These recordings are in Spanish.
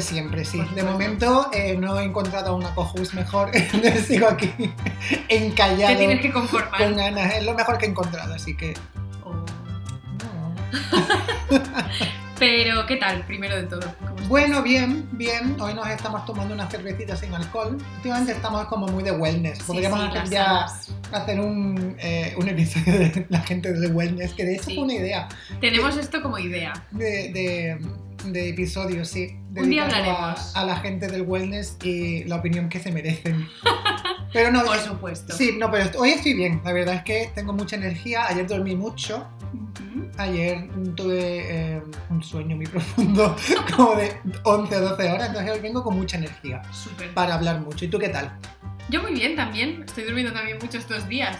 de siempre, sí. De momento eh, no he encontrado una cojus mejor. Sigo aquí encallado Te tienes que conformar. con ganas. Es lo mejor que he encontrado, así que. Oh. no. Pero, ¿qué tal? Primero de todo. Bueno, bien, bien. Hoy nos estamos tomando unas cervecitas sin alcohol. Últimamente estamos como muy de wellness. Podríamos sí, hacer ya hacer un, eh, un episodio de la gente del wellness, que de hecho Sí. fue una idea Tenemos esto como idea. de, de, de episodio, sí. Un día hablaremos. a, a la gente del wellness y la opinión que se merecen. Pero no, Por eh, supuesto. sí, no, pero hoy estoy bien. La verdad es que tengo mucha energía. Ayer dormí mucho. Ayer tuve eh, un sueño muy profundo, como de 11 o 12 horas. Entonces hoy vengo con mucha energía Súper. para hablar mucho. ¿Y tú qué tal? Yo muy bien también. Estoy durmiendo también mucho estos días.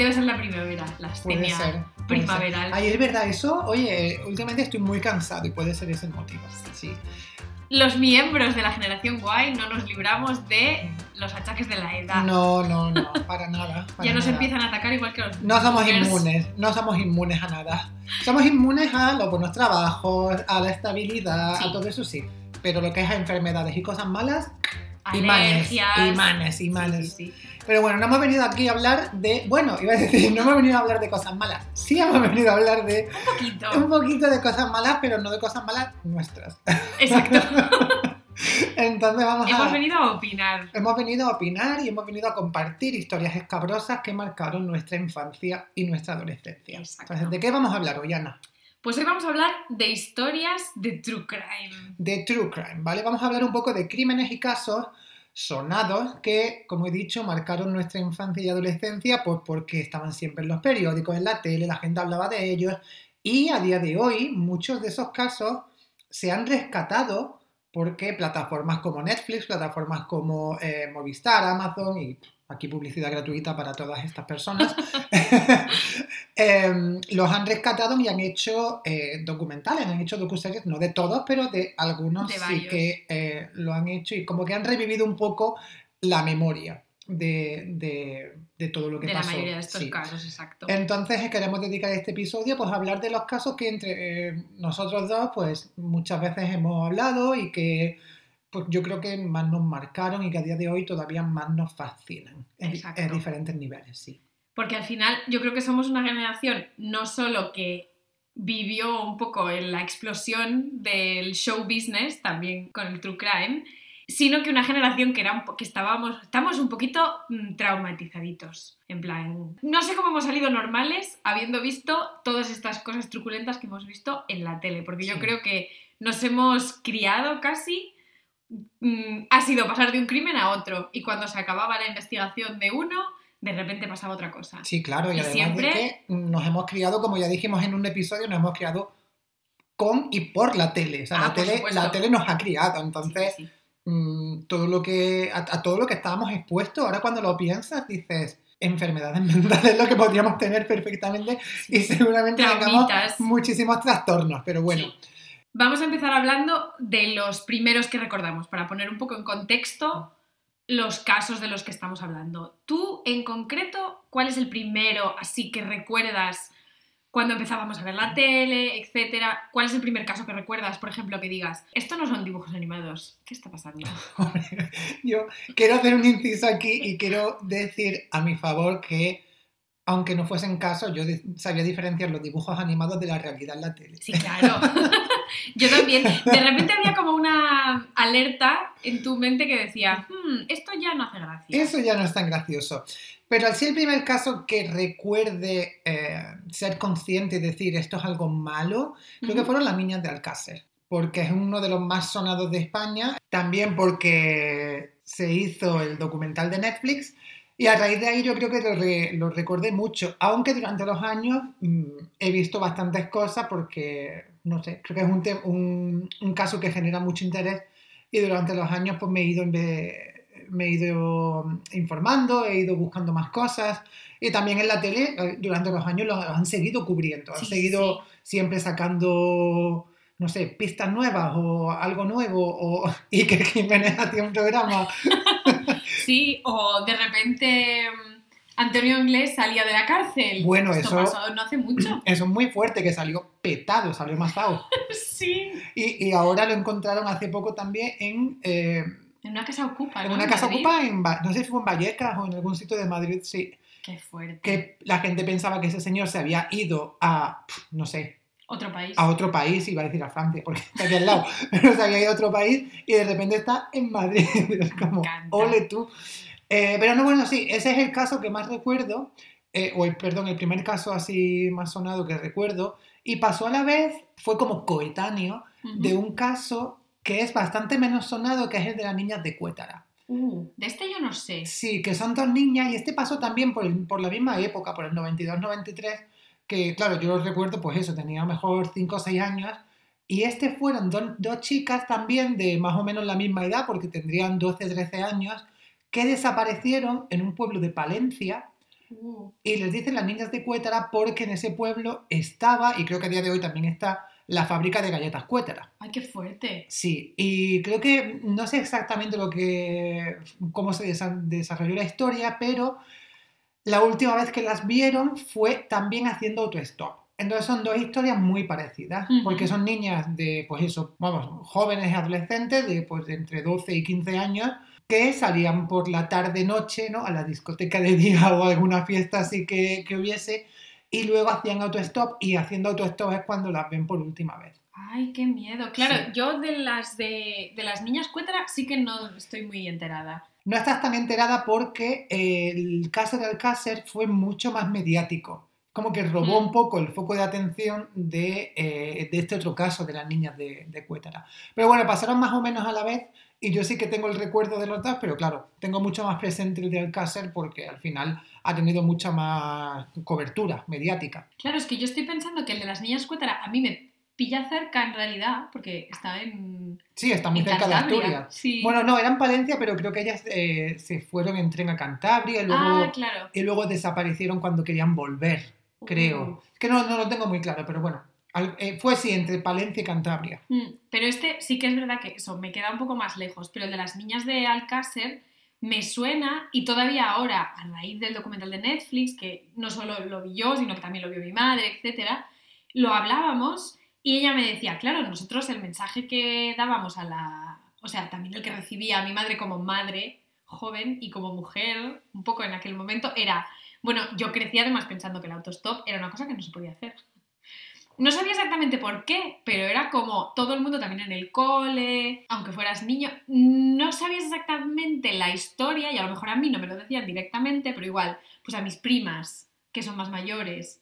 Debe ser la primavera, la Puede astenia ser. puede ser. primaveral. Ayer, ¿verdad? Eso, oye, últimamente estoy muy cansado y puede ser ese el motivo. Sí. Los miembros de la generación guay no nos libramos de los achaques de la edad. No, no, no, para nada. para ya nos nada. empiezan a atacar igual que los No somos boomers. inmunes, no somos inmunes a nada. Somos inmunes a los buenos trabajos, a la estabilidad, Sí. a todo eso sí. Pero lo que es a enfermedades y cosas malas, imanes, imanes, imanes. Sí, sí, sí. Pero bueno, no hemos venido aquí a hablar de. Bueno, iba a decir, no hemos venido a hablar de cosas malas. Sí hemos venido a hablar de Un poquito. un poquito de cosas malas, pero no de cosas malas nuestras. Exacto. Entonces vamos a. Hemos venido a opinar. Hemos venido a opinar y hemos venido a compartir historias escabrosas que marcaron nuestra infancia y nuestra adolescencia. Exacto. Entonces, ¿de qué vamos a hablar hoy, Ana? Pues hoy vamos a hablar de historias de true crime. De True Crime, ¿vale? Vamos a hablar un poco de crímenes y casos sonados que, como he dicho, marcaron nuestra infancia y adolescencia pues porque estaban siempre en los periódicos, en la tele, la gente hablaba de ellos y a día de hoy muchos de esos casos se han rescatado porque plataformas como Netflix, plataformas como eh, Movistar, Amazon y aquí publicidad gratuita para todas estas personas, em, los han rescatado y han hecho eh, documentales, han hecho docuseries, no de todos, pero de algunos De sí que eh, lo han hecho y como que han revivido un poco la memoria de, de- de todo lo que De la pasó. mayoría de estos Sí. casos, exacto. Entonces eh, queremos dedicar este episodio pues, a hablar de los casos que entre nosotros dos pues muchas veces hemos hablado y que yo creo que más nos marcaron y que a día de hoy todavía más nos fascinan en, Exacto. en diferentes niveles, sí. Porque al final yo creo que somos una generación no solo que vivió un poco en la explosión del show business, también con el true crime, sino que una generación que, era un po- que estábamos, estamos un poquito mm, traumatizaditos. En plan, no sé cómo hemos salido normales habiendo visto todas estas cosas truculentas que hemos visto en la tele, porque yo creo que nos hemos criado casi mm, ha sido pasar de un crimen a otro y cuando se acababa la investigación de uno, de repente pasaba otra cosa. Sí, claro, y, Y además siempre- de que nos hemos criado, como ya dijimos en un episodio, nos hemos criado con y por la tele. O sea, Ah, la, tele supuesto. la tele nos ha criado, Sí, entonces sí, sí. mm, todo lo que, a, a todo lo que estábamos expuestos, ahora cuando lo piensas dices, enfermedades mentales lo que podríamos tener perfectamente y seguramente tengamos Traumitas. muchísimos trastornos, pero bueno, Sí. Vamos a empezar hablando de los primeros que recordamos, para poner un poco en contexto los casos de los que estamos hablando. Tú, en concreto, ¿cuál es el primero así que recuerdas cuando empezábamos a ver la tele, etcétera? ¿Cuál es el primer caso que recuerdas, por ejemplo, que digas, esto no son dibujos animados, ¿qué está pasando? yo quiero hacer un inciso aquí y quiero decir a mi favor que aunque no fuesen casos, yo sabía diferenciar los dibujos animados de la realidad en la tele. Sí, claro. Yo también. De repente había como una alerta en tu mente que decía, "Hmm, esto ya no hace gracia. Eso ya no es tan gracioso. Pero ser el primer caso que recuerde eh, ser consciente y decir esto es algo malo, creo que fueron las niñas de Alcácer, porque es uno de los más sonados de España, también porque se hizo el documental de Netflix y a raíz de ahí yo creo que lo, re- lo recordé mucho, aunque durante los años mm, he visto bastantes cosas porque, no sé, creo que es un, te- un, un caso que genera mucho interés y durante los años pues me he ido, me he ido informando, he ido buscando más cosas y también en la tele eh, durante los años lo han seguido cubriendo, han Sí, seguido sí. siempre sacando, no sé, pistas nuevas o algo nuevo o, y que Jiménez hacía un programa. Sí, o de repente mm, Antonio Inglés salía de la cárcel. Bueno, Esto eso- pasó no hace mucho. Eso es muy fuerte, que salió petado, salió mazado. sí. Y, y ahora lo encontraron hace poco también en, eh, En una casa ocupa, en ¿no? una casa Madrid. ocupada, en, no sé si fue en Vallecas o en algún sitio de Madrid, sí, Qué fuerte. que la gente pensaba que ese señor se había ido a, no sé, Otro país. a otro país, iba a decir a Francia, porque está aquí al lado, pero se había ido a otro país y de repente está en Madrid. Es como, ole tú. Eh, pero no, bueno, sí, ese es el caso que más recuerdo, eh, o el, perdón, el primer caso así más sonado que recuerdo, y pasó a la vez, fue como coetáneo Ujú. de un caso que es bastante menos sonado, que es el de las niñas de Cuétara. Uh, de este yo no sé. Sí, que son dos niñas y este pasó también por, el- por la misma época, por el 92-93, que claro, yo lo recuerdo, pues eso, tenía mejor 5 o 6 años, y este fueron do- dos chicas también de más o menos la misma edad, porque tendrían 12-13 años, que desaparecieron en un pueblo de Palencia, Uh, y les dicen las niñas de Cuétara porque en ese pueblo estaba, y creo que a día de hoy también está, la fábrica de galletas Cuétara. ay, qué fuerte. Sí, y creo que no sé exactamente lo que cómo se desa- desarrolló la historia, pero la última vez que las vieron fue también haciendo autostop. Entonces son dos historias muy parecidas, porque son niñas de, pues eso, vamos, jóvenes adolescentes de, pues, de entre 12 y 15 años que salían por la tarde-noche ¿no? a la discoteca de día o a alguna fiesta así que, que hubiese y luego hacían autostop y haciendo autostop es cuando las ven por última vez. Ay, qué miedo. Claro, Sí. yo de las de, de las niñas cuétara sí que no estoy muy enterada. No estás tan enterada porque el caso de Alcácer fue mucho más mediático. Como que robó Mm. un poco el foco de atención de, eh, de este otro caso de las niñas de, de Cuétara. Pero bueno, pasaron más o menos a la vez y yo sí que tengo el recuerdo de los dos, pero claro, tengo mucho más presente el de Alcácer porque al final ha tenido mucha más cobertura mediática. Claro, es que yo estoy pensando que el de las niñas cuétara a mí me pilla cerca en realidad, porque está en, Sí, está muy cerca de. Asturias. Sí. Bueno, no, era en Palencia, pero creo que ellas eh, se fueron en tren a Cantabria y luego... ah, claro. y luego desaparecieron cuando querían volver, creo. Uh. Es que no, no lo tengo muy claro, pero bueno, al- eh, fue así, entre Palencia y Cantabria. Mm, Pero este sí que es verdad que eso me queda un poco más lejos, pero el de las niñas de Alcácer me suena y todavía ahora, a raíz del documental de Netflix, que no solo lo vi yo, sino que también lo vio mi madre, etcétera, lo hablábamos y ella me decía, claro, nosotros el mensaje que dábamos a la, o sea, también el que recibía a mi madre como madre joven y como mujer, un poco en aquel momento, era, bueno, yo crecí además pensando que el autostop era una cosa que no se podía hacer. No sabía exactamente por qué, pero era como todo el mundo también en el cole, aunque fueras niño, no sabías exactamente la historia y a lo mejor a mí no me lo decían directamente, pero igual, pues a mis primas, que son más mayores,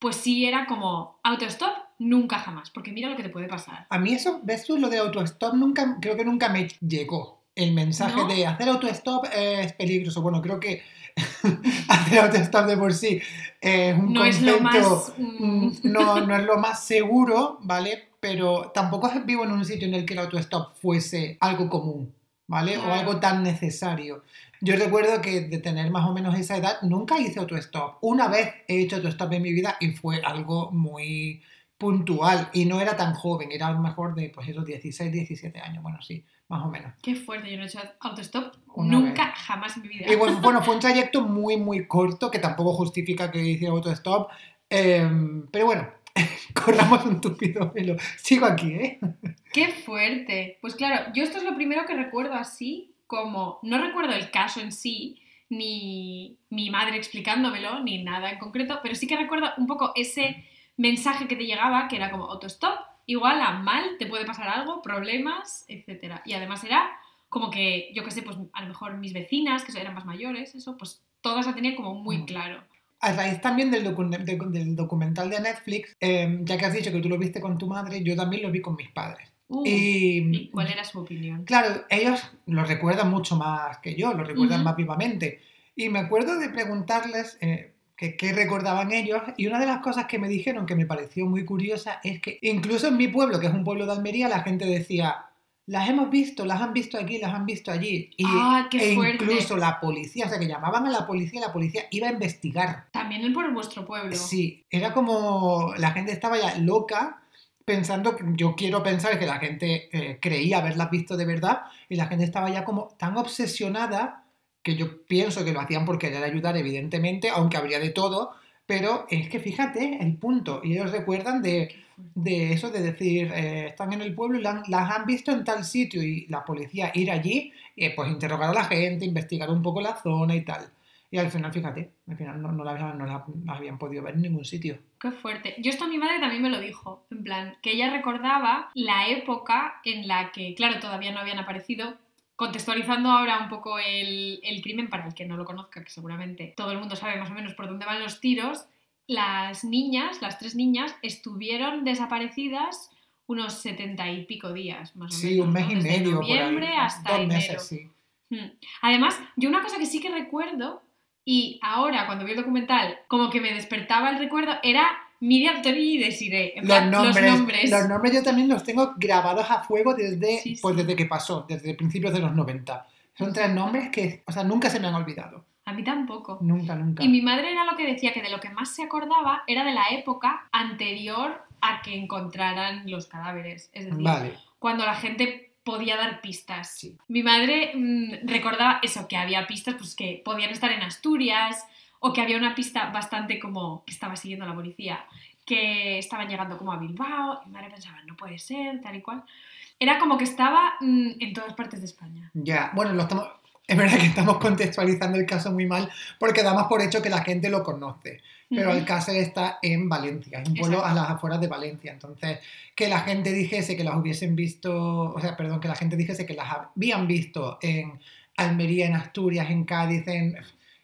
pues sí era como autostop, nunca jamás, porque mira lo que te puede pasar. A mí eso, ves tú, lo de autostop, nunca, creo que nunca me llegó el mensaje ¿No? de hacer autostop es peligroso. Bueno, creo que hacer autostop de por sí es un No es lo concepto, más... mm, no, no es lo más seguro, ¿vale? Pero tampoco vivo en un sitio en el que el autostop fuese algo común, ¿vale? O Claro. algo tan necesario. Yo recuerdo que de tener más o menos esa edad nunca hice autostop. Una vez he hecho autostop en mi vida y fue algo muy puntual y no era tan joven, era a lo mejor de pues esos 16, 17 años, bueno, sí, más o menos. Qué fuerte, yo no he hecho autostop Una nunca, jamás en mi vida. Y bueno, bueno, fue un trayecto muy, muy corto que tampoco justifica que hiciera autostop, em, pero bueno, corramos un tupido velo. Sigo aquí, ¿eh? ¡Qué fuerte! Pues claro, yo esto es lo primero que recuerdo así, como no recuerdo el caso en sí, ni mi madre explicándomelo, ni nada en concreto, pero sí que recuerdo un poco ese mensaje que te llegaba, que era como autostop, igual a mal, te puede pasar algo, problemas, etc. Y además era como que, yo qué sé, pues a lo mejor mis vecinas, que eran más mayores, eso, pues todas lo tenían como muy Mm. claro. A raíz también del, docu- de- del documental de Netflix, em, ya que has dicho que tú lo viste con tu madre, yo también lo vi con mis padres. Uh, Y, ¿y ¿Cuál era su opinión? Claro, ellos lo recuerdan mucho más que yo, lo recuerdan Ujú. más vivamente. Y me acuerdo de preguntarles eh, que- recordaban ellos, y una de las cosas que me dijeron que me pareció muy curiosa es que incluso en mi pueblo, que es un pueblo de Almería, la gente decía, las hemos visto, las han visto aquí, las han visto allí. Y, ¡Ah, qué e fuerte! incluso la policía, o sea, que llamaban a la policía y la policía iba a investigar. También por vuestro pueblo. Sí, era como la gente estaba ya loca pensando que yo quiero pensar que la gente eh, creía haberlas visto de verdad y la gente estaba ya como tan obsesionada que yo pienso que lo hacían por querer ayudar, evidentemente, aunque habría de todo, pero es que fíjate el punto, y ellos recuerdan de, de eso, de decir, eh, están en el pueblo y la- las han visto en tal sitio y la policía ir allí, eh, pues interrogar a la gente, investigar un poco la zona y tal. Y al final, fíjate, al final no, no la, habían- no la- no la habían podido ver en ningún sitio. Qué fuerte. Yo esto a mi madre también me lo dijo, en plan, que ella recordaba la época en la que, claro, todavía no habían aparecido. Contextualizando ahora un poco el, el crimen, para el que no lo conozca, que seguramente todo el mundo sabe más o menos por dónde van los tiros, las niñas, las tres niñas, estuvieron desaparecidas unos setenta y pico días, más o menos. Sí, un mes ¿no? y Desde medio. por ahí. noviembre hasta Dos enero. meses, sí. Mm. Además, yo una cosa que sí que recuerdo, y ahora cuando vi el documental, como que me despertaba el recuerdo, era Miriam, Tony y Desiree. Los plan, nombres, los nombres. los nombres yo también los tengo grabados a fuego desde, Sí, pues sí. desde que pasó, desde principios de los 90. Son tres nombres que, o sea, nunca se me han olvidado. A mí tampoco. Nunca, nunca. Y mi madre era lo que decía, que de lo que más se acordaba era de la época anterior a que encontraran los cadáveres. Es decir, Vale. cuando la gente podía dar pistas. Sí. Mi madre mm, recordaba eso, que había pistas pues, que podían estar en Asturias o que había una pista bastante como que estaba siguiendo la policía, que estaban llegando como a Bilbao. Y mi madre pensaba, no puede ser, tal y cual. Era como que estaba mm, en todas partes de España. Ya, bueno, lo estamos, es verdad que estamos contextualizando el caso muy mal porque damos por hecho que la gente lo conoce. Pero el caso está en Valencia, es un pueblo Exacto. a las afueras de Valencia. Entonces, que la gente dijese que las hubiesen visto, o sea, perdón, que la gente dijese que las habían visto en Almería, en Asturias, en Cádiz, en,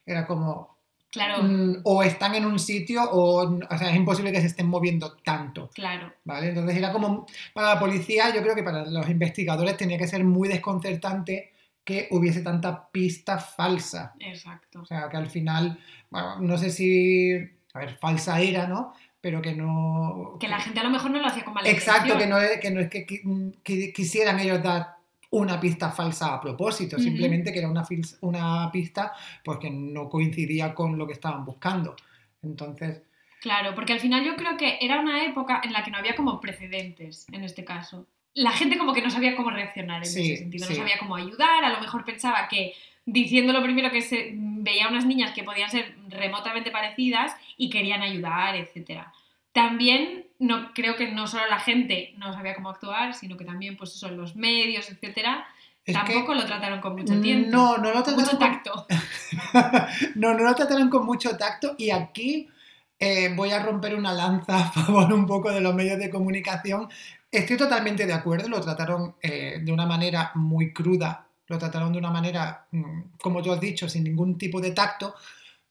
era como, Claro, mm, o están en un sitio o, o sea, es imposible que se estén moviendo tanto. claro. ¿Vale? Entonces era como, para la policía, yo creo que para los investigadores tenía que ser muy desconcertante que hubiese tanta pista falsa. Exacto. O sea, que al final, bueno, no sé si, a ver, falsa era, ¿no? Pero que no... Que la gente a lo mejor no lo hacía con mala Exacto, que no es que, no es que, que quisieran ellos dar una pista falsa a propósito, simplemente que era una, una pista pues que no coincidía con lo que estaban buscando. Entonces, Claro, porque al final yo creo que era una época en la que no había como precedentes, en este caso. La gente como que no sabía cómo reaccionar en Sí, ese sentido, sí. no sabía cómo ayudar, a lo mejor pensaba que diciendo lo primero que se veía unas niñas que podían ser remotamente parecidas y querían ayudar, etc. También no creo que no solo la gente no sabía cómo actuar, sino que también pues eso, los medios, etcétera, es tampoco lo trataron con mucho tiempo. No, no lo mucho trataron con- tacto. no, no lo trataron con mucho tacto y aquí eh, voy a romper una lanza a favor un poco de los medios de comunicación. Estoy totalmente de acuerdo, lo trataron eh, de una manera muy cruda, lo trataron de una manera, mm, como tú has dicho, sin ningún tipo de tacto,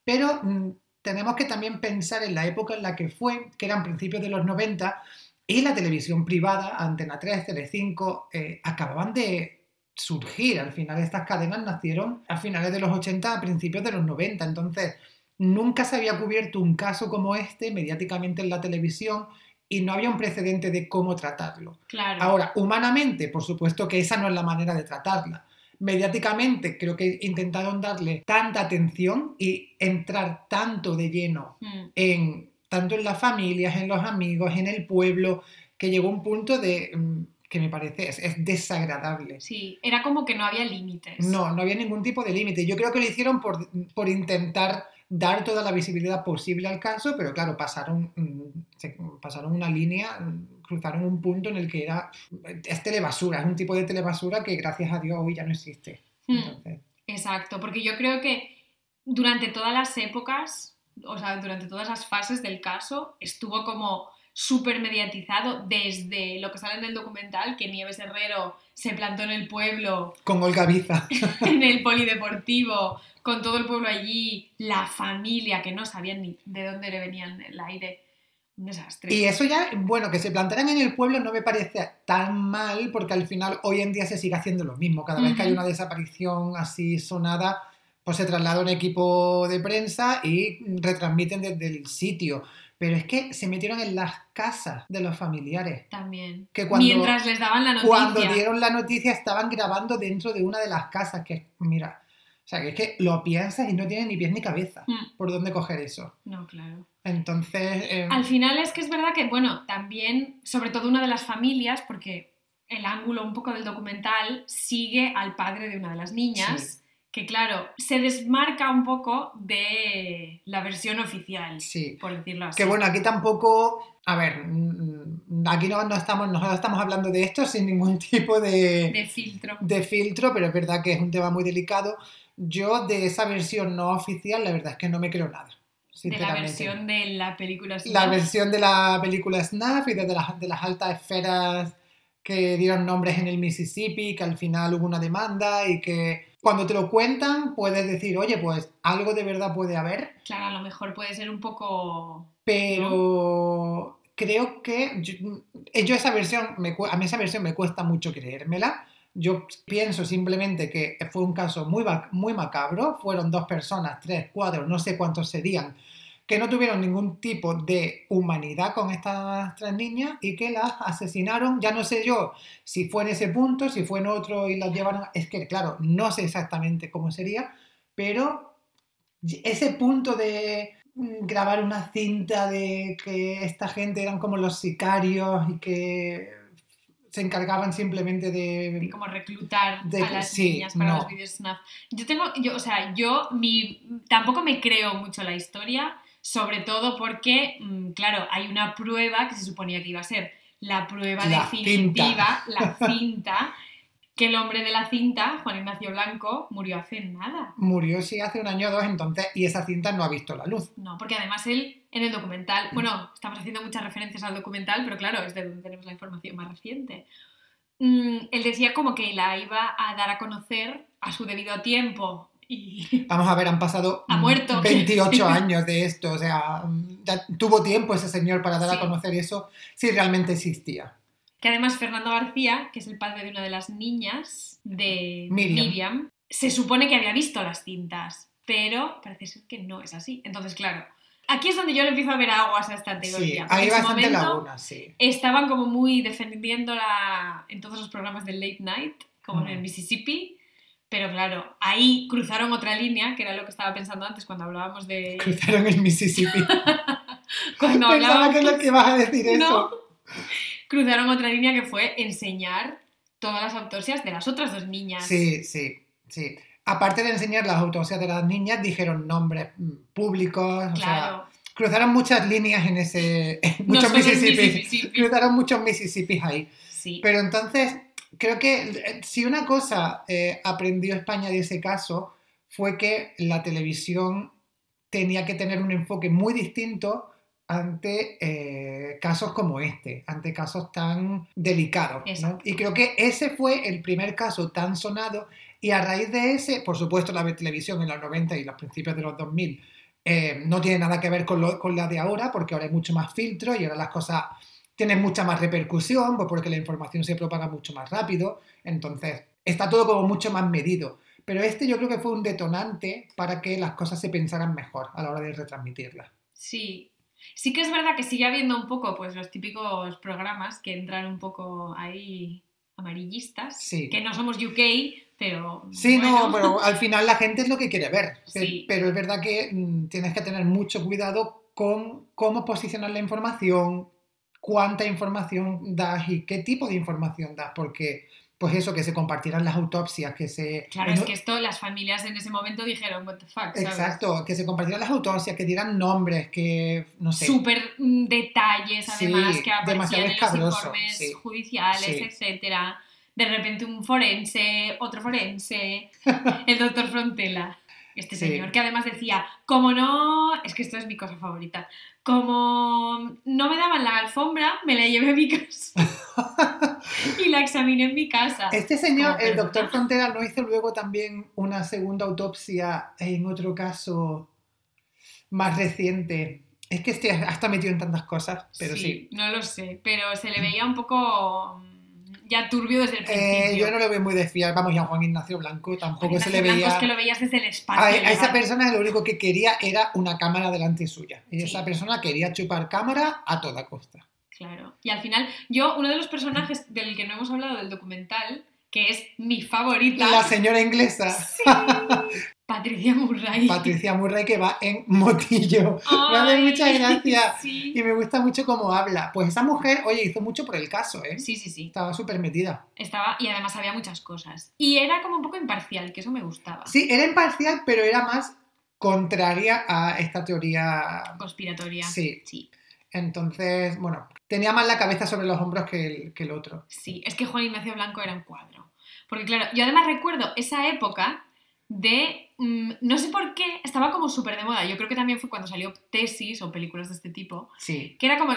pero mm, tenemos que también pensar en la época en la que fue, que eran principios de los 90, y la televisión privada, Antena 3, Telecinco, eh, acababan de surgir. Al final estas cadenas nacieron a finales de los 80, a principios de los 90. Entonces, nunca se había cubierto un caso como este mediáticamente en la televisión y no había un precedente de cómo tratarlo. Claro. Ahora, humanamente, por supuesto que esa no es la manera de tratarla. Mediáticamente, creo que intentaron darle tanta atención y entrar tanto de lleno Mm. en tanto en las familias, en los amigos, en el pueblo, que llegó un punto de mm, que me parece es, es desagradable. Sí, era como que no había límites. No, no había ningún tipo de límite. Yo creo que lo hicieron por, por intentar dar toda la visibilidad posible al caso, pero claro, pasaron, mm, pasaron una línea, cruzaron un punto en el que era, es telebasura, es un tipo de telebasura que gracias a Dios hoy ya no existe. Mm. Entonces, Exacto, porque yo creo que durante todas las épocas, o sea, durante todas las fases del caso, estuvo como súper mediatizado desde lo que sale en el documental, que Nieves Herrero se plantó en el pueblo, con Olga Biza. en el polideportivo, con todo el pueblo allí, la familia, que no sabían ni de dónde le venían el aire. Un desastre. Y eso ya, bueno, que se plantaran en el pueblo no me parece tan mal, porque al final hoy en día se sigue haciendo lo mismo. Cada vez que hay una desaparición así sonada, pues se traslada un equipo de prensa y retransmiten desde el sitio. Pero es que se metieron en las casas de los familiares. También. Que cuando- Mientras les daban la noticia. Cuando dieron la noticia estaban grabando dentro de una de las casas, que mira, o sea, que es que lo piensas y no tiene ni pies ni cabeza. Mm, ¿Por dónde coger eso? No, claro. Entonces... eh, Al final es que es verdad que, bueno, también, sobre todo una de las familias, porque el ángulo un poco del documental sigue al padre de una de las niñas, que claro, se desmarca un poco de la versión oficial, Sí. por decirlo así. Que bueno, aquí tampoco, a ver, aquí no, no estamos, nosotros estamos hablando de esto sin ningún tipo de, de filtro. de filtro, pero es verdad que es un tema muy delicado. Yo de esa versión no oficial, la verdad es que no me creo nada. De la versión de la película La Snuff. versión de la película Snuff y de las, de las altas esferas que dieron nombres en el Mississippi, que al final hubo una demanda y que cuando te lo cuentan puedes decir, oye, pues algo de verdad puede haber, Claro, a lo mejor puede ser un poco... pero creo que yo, yo esa versión, me a mí esa versión me cuesta mucho creérmela. Yo pienso simplemente que fue un caso muy, muy macabro, fueron dos personas, tres, cuatro, no sé cuántos serían, que no tuvieron ningún tipo de humanidad con estas tres niñas y que las asesinaron. Ya no sé yo si fue en ese punto, si fue en otro y las llevaron. Es que, claro, no sé exactamente cómo sería, pero ese punto de mm, grabar una cinta de que esta gente eran como los sicarios y que se encargaban simplemente de de... como reclutar De- a las sí, niñas para no. los vídeos snuff. Yo tengo, yo, o sea, yo mi, tampoco me creo mucho la historia, sobre todo porque, mm, claro, hay una prueba que se suponía que iba a ser la prueba La definitiva, la cinta, que el hombre de la cinta, Juan Ignacio Blanco, murió hace nada. Murió sí hace un año o dos, entonces, y esa cinta no ha visto la luz. No, porque además él en el documental, bueno, estamos haciendo muchas referencias al documental, pero claro, es de donde tenemos la información más reciente. Mm, él decía como que la iba a dar a conocer a su debido tiempo y Vamos a ver, han pasado Ha mm, muerto. 28 años de esto, o sea, mm, ya tuvo tiempo ese señor para dar Sí. a conocer eso si realmente existía. Que además Fernando García, que es el padre de una de las niñas de Miriam. Miriam, se supone que había visto las cintas, pero parece ser que no es así. Entonces, claro, aquí es donde yo le empiezo a ver aguas a esta Sí, teoría. porque hay bastante laguna, sí. estaban como muy defendiéndola en todos los programas del late night, como en el Mm. Mississippi. Pero claro, ahí cruzaron otra línea, que era lo que estaba pensando antes cuando hablábamos de... Cruzaron el Mississippi. Cuando Pensaba hablábamos... que lo que ibas a decir eso. No. Cruzaron otra línea que fue enseñar todas las autopsias de las otras dos niñas. Sí, sí, sí. Aparte de enseñar las autopsias de las niñas, dijeron nombres mm, públicos, o sea, Claro. cruzaron muchas líneas en ese... No muchos solo en Mississippis. Mississippi. Cruzaron muchos Mississippis ahí. Sí. Pero entonces, creo que eh, si una cosa eh, aprendió España de ese caso fue que la televisión tenía que tener un enfoque muy distinto ante eh, casos como este, ante casos tan delicados. Y creo que ese fue el primer caso tan sonado y a raíz de ese, por supuesto, la televisión en los 90 y los principios de los 2000 eh, no tiene nada que ver con, lo- con la de ahora, porque ahora hay mucho más filtro y ahora las cosas tienen mucha más repercusión, pues porque la información se propaga mucho más rápido, entonces está todo como mucho más medido. Pero este yo creo que fue un detonante para que las cosas se pensaran mejor a la hora de retransmitirlas. Sí. Sí que es verdad que sigue habiendo un poco pues los típicos programas que entran un poco ahí amarillistas, Sí. que no somos UK, pero Sí, bueno. no, pero al final la gente es lo que quiere ver. Sí. Pero es verdad que mm, tienes que tener mucho cuidado con cómo posicionar la información, cuánta información das y qué tipo de información das, porque pues eso, que se compartieran las autopsias, que se... Claro, es que esto las familias en ese momento dijeron, what the fuck, ¿sabes? Exacto, que se compartieran las autopsias, que dieran nombres, que no sé. Súper mm, detalles, Sí, además, que aparecían en los informes sí. judiciales, Sí. etcétera. De repente un forense, otro forense, el doctor Frontela, este Sí. señor, que además decía, como no, es que esto es mi cosa favorita, como no me daban la alfombra, me la llevé a mi casa y la examiné en mi casa. Este señor, el doctor Frontera, ¿no hizo luego también una segunda autopsia en otro caso más reciente? Es que este hasta metido en tantas cosas, pero sí. No lo sé, pero se le veía un poco mm, ya turbio desde el Eh, principio. yo no lo veo muy de fiar. Vamos, y a Juan Ignacio Blanco tampoco se le Ignacio Blanco veía. es que lo veías desde el espacio. A, a esa persona lo único que quería era una cámara delante suya. Y Sí. esa persona quería chupar cámara a toda costa. Claro. Y al final, yo, uno de los personajes del que no hemos hablado del documental, que es mi favorita. La señora inglesa. Sí. Patricia Murray. Patricia Murray que va en motillo. me hace Ay, mucha gracia. Sí. Y me gusta mucho cómo habla. Pues esa mujer, oye, hizo mucho por el caso, ¿eh? sí, sí, sí. Estaba súper metida. Estaba, y además había muchas cosas. Y era como un poco imparcial, que eso me gustaba. Sí, era imparcial, pero era más contraria a esta teoría. Conspiratoria. Sí. Sí. Entonces, bueno, tenía más la cabeza sobre los hombros que el, que el otro. Sí, es que Juan Ignacio Blanco era un cuadro. Porque claro, yo además recuerdo esa época de, mm, no sé por qué, estaba como súper de moda. Yo creo que también fue cuando salió tesis o películas de este tipo, Sí, que era como,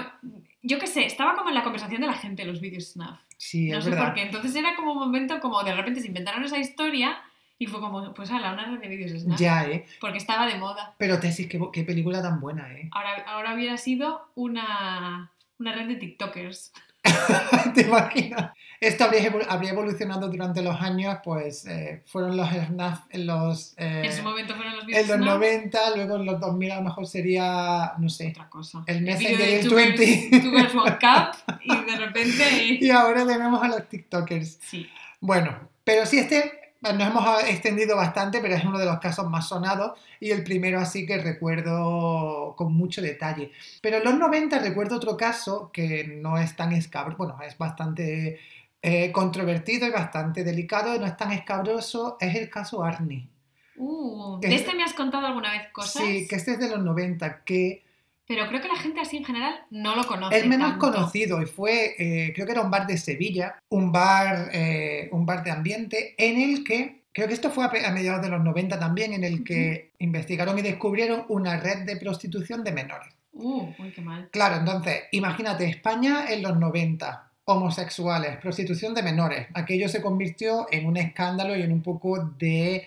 yo qué sé, estaba como en la conversación de la gente los vídeos snuff. sí, No es sé verdad. por qué. Entonces era como un momento como de repente se inventaron esa historia y fue como, pues ala, una red de vídeos snuff. Ya, ¿eh? Porque estaba de moda. Pero Tesis, qué, qué película tan buena, ¿eh? Ahora, ahora hubiera sido una, una red de TikTokers. ¿Te imaginas? Esto habría, evol- habría evolucionado durante los años, pues eh, fueron los SNAF en los, eh, en su momento fueron los en los snuff. 90, luego en los 2000 a lo mejor sería, no sé. Otra cosa. El Messenger el Two Girls- 20. Two Girls One Cup y de repente... Y ahora tenemos a los TikTokers. Sí. Bueno, pero sí, este nos hemos extendido bastante, pero es uno de los casos más sonados y el primero así que recuerdo con mucho detalle. Pero en los 90 recuerdo otro caso que no es tan escabroso, bueno, es bastante eh, controvertido y bastante delicado, no es tan escabroso, es el caso Arnie. Uh, de este me has contado alguna vez cosas, Sí, que este es de los 90, que pero creo que la gente así en general no lo conoce es menos tanto. conocido y fue, eh, creo que era un bar de Sevilla, un bar, eh, un bar de ambiente en el que, creo que esto fue a mediados de los 90 también, en el que investigaron y descubrieron una red de prostitución de menores. Uh, uy, qué mal. Claro, entonces, imagínate, España en los 90, homosexuales, prostitución de menores. Aquello se convirtió en un escándalo y en un poco de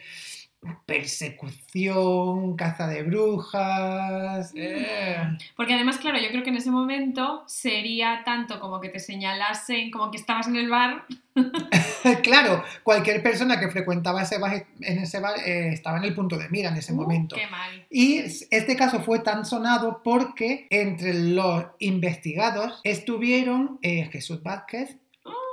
persecución, caza de brujas. eh. Porque además, claro, yo creo que en ese momento sería tanto como que te señalasen como que estabas en el bar. Claro, cualquier persona que frecuentaba ese bar, en ese bar eh, estaba en el punto de mira en ese Uh, momento. Qué mal. Y este caso fue tan sonado porque entre los investigados estuvieron eh, Jesús Vázquez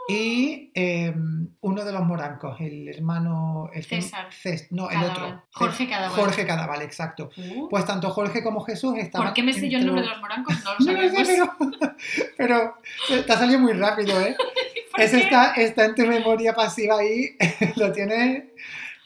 y eh, uno de los morancos, el hermano... el- César. Cés- no, el otro. Jorge Cadaval. Jorge Cadaval, exacto. Uh, Pues tanto Jorge como Jesús estaban... ¿Por qué me sé yo el nombre de los- morancos? No lo No sabemos. pero, pero te ha salido muy rápido, ¿eh? ¿Por Eso está, está en tu memoria pasiva ahí, lo tienes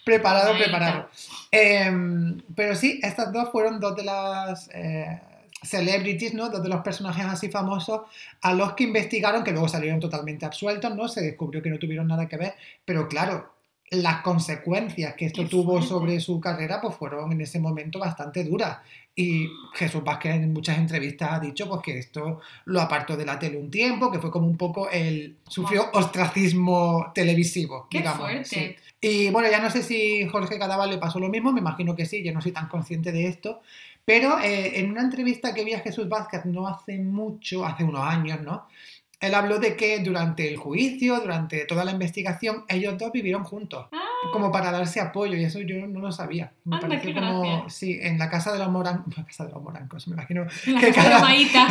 preparado, preparado. Em, pero sí, estas dos fueron dos de las eh, celebrities, ¿no? Dos de los personajes así famosos a los que investigaron, que luego salieron totalmente absueltos, ¿no? Se descubrió que no tuvieron nada que ver, pero claro, las consecuencias que esto Qué tuvo fuerte. sobre su carrera, pues fueron en ese momento bastante duras. Y Jesús Vázquez en muchas entrevistas ha dicho pues, que esto lo apartó de la tele un tiempo, que fue como un poco el... sufrió ostracismo televisivo, Qué digamos. fuerte. sí. Y bueno, ya no sé si Jorge Cadaval le pasó lo mismo, me imagino que sí, yo no soy tan consciente de esto, pero eh, en una entrevista que vi a Jesús Vázquez no hace mucho, hace unos años, ¿no? Él habló de que durante el juicio, durante toda la investigación, ellos dos vivieron juntos, Ah. como para darse apoyo, y eso yo no lo sabía. Me Anda, pareció como, gracia. sí, en la casa de los morancos, la casa de los morancos, me imagino, En la casa de. Maíta.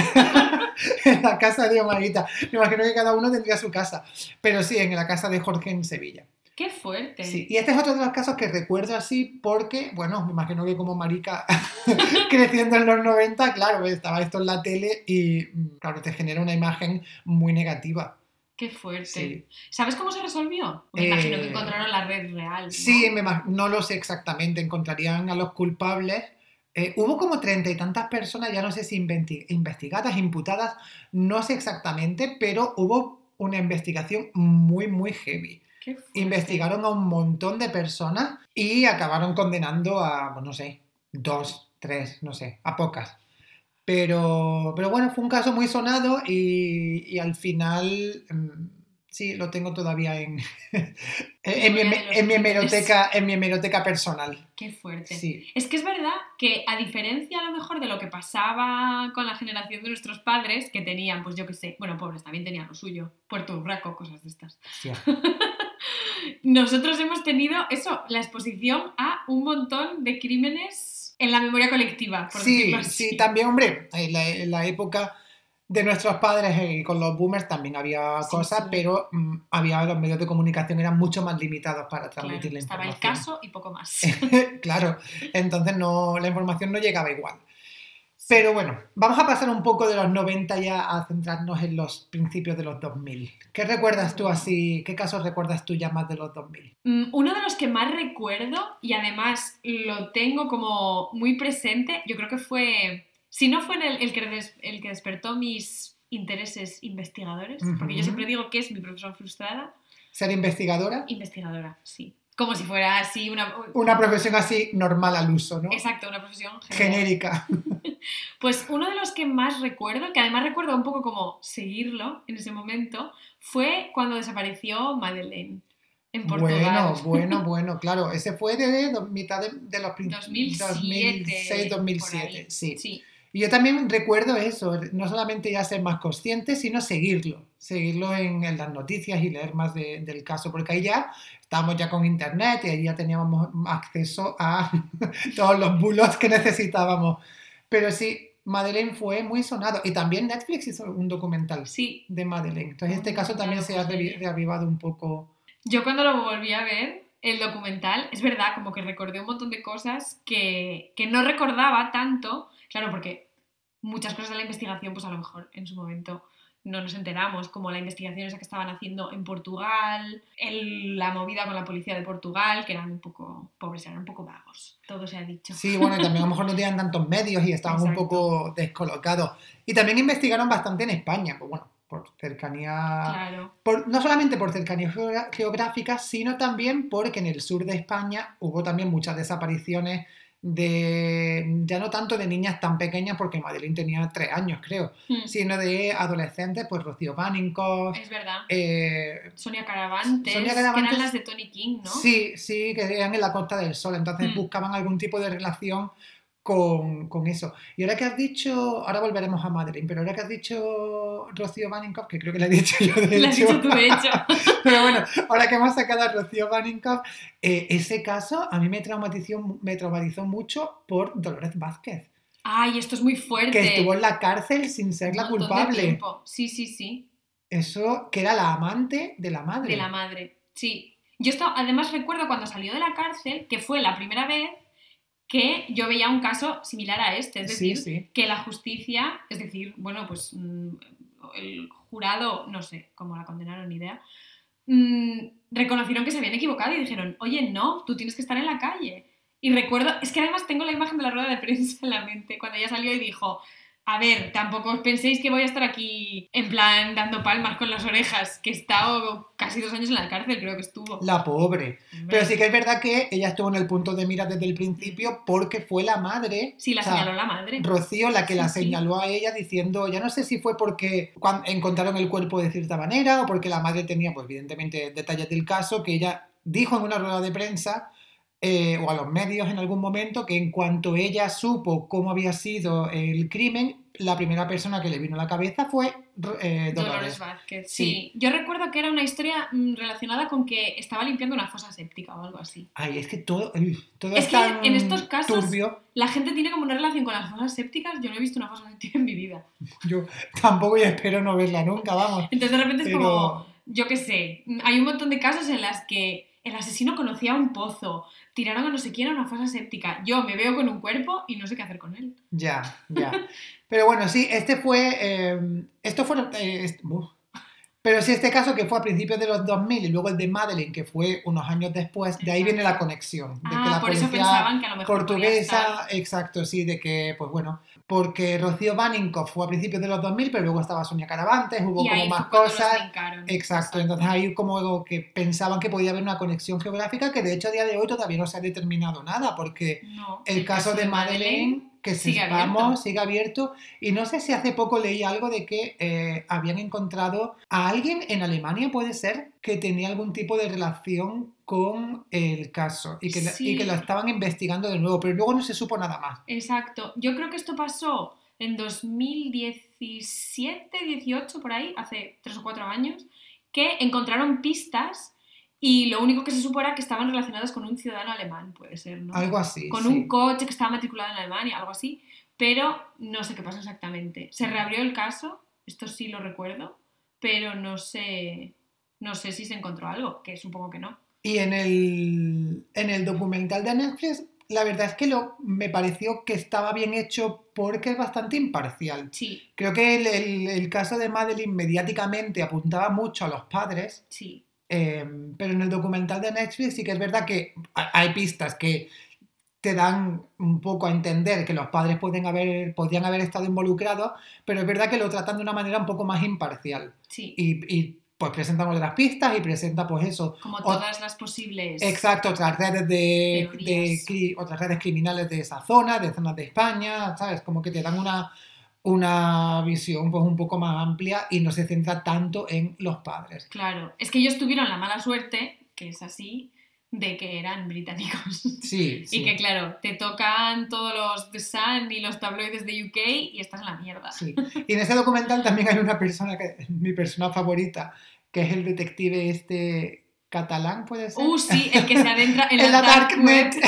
en la casa de Omarita, me imagino que cada uno tendría su casa, pero sí, en la casa de Jorge en Sevilla. Qué fuerte. Sí, y este es otro de los casos que recuerdo así porque, bueno, me imagino que como marica creciendo en los 90, claro, estaba esto en la tele y, mm, claro, te genera una imagen muy negativa. Qué fuerte. Sí, ¿Sabes cómo se resolvió? Me imagino que Eh, encontraron la red real. ¿no? sí me no lo sé exactamente, encontrarían a los culpables. Eh, hubo como treinta y tantas personas, ya no sé si investigadas, imputadas, no sé exactamente, pero hubo una investigación muy, muy heavy. Investigaron a un montón de personas y acabaron condenando a, pues, no sé, dos, tres, no sé, a pocas. Pero, pero bueno, fue un caso muy sonado y, y al final mm, sí, lo tengo todavía en, en, mi, en mi hemeroteca, en mi hemeroteca personal. Qué fuerte. Sí, Es que es verdad que a diferencia a lo mejor de lo que pasaba con la generación de nuestros padres, que tenían, pues yo qué sé, bueno, pobres también tenían lo suyo, Puerto Urraco, cosas de estas. sí. Nosotros hemos tenido eso, la exposición a un montón de crímenes en la memoria colectiva, por Sí, sí, también, hombre, en la, en la época de nuestros padres y con los boomers también había Sí, cosas, sí. pero mm, había los medios de comunicación eran mucho más limitados para transmitir Claro, la estaba el información. caso y poco más. claro, entonces no, la información no llegaba igual. Pero bueno, vamos a pasar un poco de los 90 ya a centrarnos en los principios de los 2000. ¿Qué recuerdas tú así? ¿Qué casos recuerdas tú ya más de los 2000? Mm, Uno de los que más recuerdo y además lo tengo como muy presente, yo creo que fue, si no fue en el, el que, des- el que despertó mis intereses investigadores, porque yo siempre digo que es mi profesora frustrada, ¿Ser investigadora? investigadora, sí. Como si fuera así una... Una profesión así normal al uso, ¿no? Exacto, una profesión. Genérica. Pues uno de los que más recuerdo, que además recuerdo un poco como seguirlo en ese momento, fue cuando desapareció Madeleine en Portugal. Bueno, bueno, bueno, claro. Ese fue de, do- mitad de, de los prin- 2007. 2006, por 2007, ahí. sí. sí. Y yo también recuerdo eso, no solamente ya ser más consciente, sino seguirlo, seguirlo en, en las noticias y leer más de- del caso, porque ahí ya estábamos ya con internet y ahí ya teníamos acceso a todos los bulos que necesitábamos. Pero sí, Madeleine fue muy sonado y también Netflix hizo un documental Sí, de Madeleine. Entonces este caso también se ha reavivado un poco. yo cuando lo volví a ver, el documental, es verdad, como que recordé un montón de cosas que, que no recordaba tanto, claro, porque muchas cosas de la investigación, pues a lo mejor en su momento no nos enteramos, como la investigación esa que estaban haciendo en Portugal, el- la movida con la policía de Portugal, que eran un poco pobres, eran un poco vagos, todo se ha dicho. Sí, bueno, y también a lo mejor no tenían tantos medios y estaban un poco descolocados. Y también investigaron bastante en España, pues bueno, por cercanía Claro, por- no solamente por cercanía geográfica, sino también porque en el sur de España hubo también muchas desapariciones de, ya no tanto de niñas tan pequeñas, porque Madeline tenía tres años, creo, Hmm, sino de adolescentes, pues Rocío es verdad. eh, Sonia Caravantes, Sonia que eran las de Tony King, ¿no? sí, sí, que eran en la Costa del Sol, entonces Mm. buscaban algún tipo de relación con, con eso. Y ahora que has dicho, ahora volveremos a Madeline, pero ahora que has dicho Rocío Paninkoff, que creo que le he dicho yo de Lo has hecho, dicho tú, de hecho. Pero bueno, ahora que hemos sacado a Rocío Baninkoff, eh, ese caso a mí me traumatizó, me traumatizó mucho por Dolores Vázquez, Ay, esto es muy fuerte. que estuvo en la cárcel sin ser la culpable. Sí, sí, sí. Eso, que era la amante de la madre. De la madre. Sí. Yo esto, además recuerdo cuando salió de la cárcel, que fue la primera vez que yo veía un caso similar a este. Es decir, sí. que la justicia, es decir, bueno, pues mm, el jurado, no sé cómo la condenaron, ni idea, mm, reconocieron que se habían equivocado y dijeron, oye, no, tú tienes que estar en la calle. Y recuerdo, es que además tengo la imagen de la rueda de prensa en la mente, cuando ella salió y dijo, a ver, tampoco os penséis que voy a estar aquí en plan dando palmas con las orejas, que he estado casi dos años en la cárcel, creo que estuvo. La pobre. Hombre. Pero sí que es verdad que ella estuvo en el punto de mira desde el principio porque fue la madre. Sí, la o sea, señaló la madre. Rocío la que la sí. señaló a ella diciendo, ya no sé si fue porque encontraron el cuerpo de cierta manera o porque la madre tenía, pues evidentemente, detalles del caso, que ella dijo en una rueda de prensa eh, o a los medios en algún momento que en cuanto ella supo cómo había sido el crimen, la primera persona que le vino a la cabeza fue eh, Dolores Dolores. Vázquez. Sí. Sí. yo recuerdo que era una historia mm, relacionada con que estaba limpiando una fosa séptica o algo así. Ay, es que todo, todo Es es que tan en estos casos- turbio. La gente tiene como una relación con las fosas sépticas, yo no he visto una fosa séptica en mi vida. Yo tampoco y espero no verla nunca, vamos. Entonces de repente es como, yo qué sé, hay un montón de casos en las que el asesino conocía un pozo, tiraron a no sé quién a una fosa séptica. Yo me veo con un cuerpo y no sé qué hacer con él. Ya, ya. Pero bueno, sí, este fue. eh, esto fue. eh. Pero sí, este caso que fue a principios de los 2000 y luego el de Madeleine, que fue unos años después, de ahí viene la conexión. De que Ah, la por eso pensaban que a lo mejor portuguesa, exacto, sí, de que, pues bueno, porque Rocío Baninkoff fue a principios de los 2000, pero luego estaba Sonia Caravantes, hubo y como ahí más fue los cosas. linkaron. Exacto, entonces ahí como que pensaban que podía haber una conexión geográfica que de hecho a día de hoy todavía no se ha determinado nada, porque No, el caso de Madeleine, que sigue sepamos, abierto. sigue abierto. Y no sé si hace poco leí algo de que eh, habían encontrado a alguien en Alemania, puede ser, que tenía algún tipo de relación con el caso y que, la- y Sí. que lo estaban investigando de nuevo, pero luego no se supo nada más. Exacto. Yo creo que esto pasó en 2017, 18, por ahí, hace tres o cuatro años, que encontraron pistas y lo único que se supo era que estaban relacionadas con un ciudadano alemán, puede ser, ¿no? Algo así. con sí. un coche que estaba matriculado en Alemania, algo así, pero no sé qué pasó exactamente. Se reabrió el caso, Esto sí lo recuerdo, pero no sé, no sé si se encontró algo, que supongo que no. Y en el, en el documental de Netflix, la verdad es que lo, me pareció que estaba bien hecho porque es bastante imparcial. Sí, Creo que el, el- el caso de Madeline mediáticamente apuntaba mucho a los padres, sí, eh, pero en el documental de Netflix sí que es verdad que ha- hay pistas que te dan un poco a entender que los padres pueden haber, podrían haber estado involucrados, pero es verdad que lo tratan de una manera un poco más imparcial. sí. Y, y, pues presentan otras pistas y presenta pues eso, Como todas las posibles. Exacto, otras redes de, de otras redes criminales de esa zona, de zonas de España, ¿sabes? Como que te dan una, una visión pues un poco más amplia y no se centra tanto en los padres. Claro, es que ellos tuvieron la mala suerte, que es así, de que eran británicos. Sí, sí. Y que claro, te tocan todos los The Sun y los tabloides de UK y estás en la mierda. sí. Y en ese documental también hay una persona que es mi persona favorita, que es el detective este catalán, puede ser. Uh, sí, el que se adentra en, en la Darknet. web.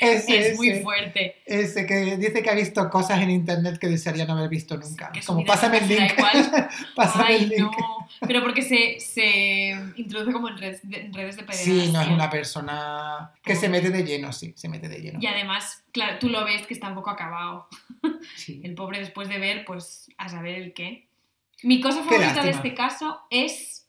Ese, Es muy ese, fuerte. ese que dice que ha visto cosas en internet que desearía no haber visto nunca. su Como pásame el link. pásame Ay, el link. no. Pero porque se, se introduce como en redes de, en redes de pederastia. Sí, no es una persona que se mete de lleno, sí, se mete de lleno. Y además, claro, tú lo ves que está un poco acabado. Sí. El pobre después de ver, pues, a saber el qué. Mi cosa favorita de este caso es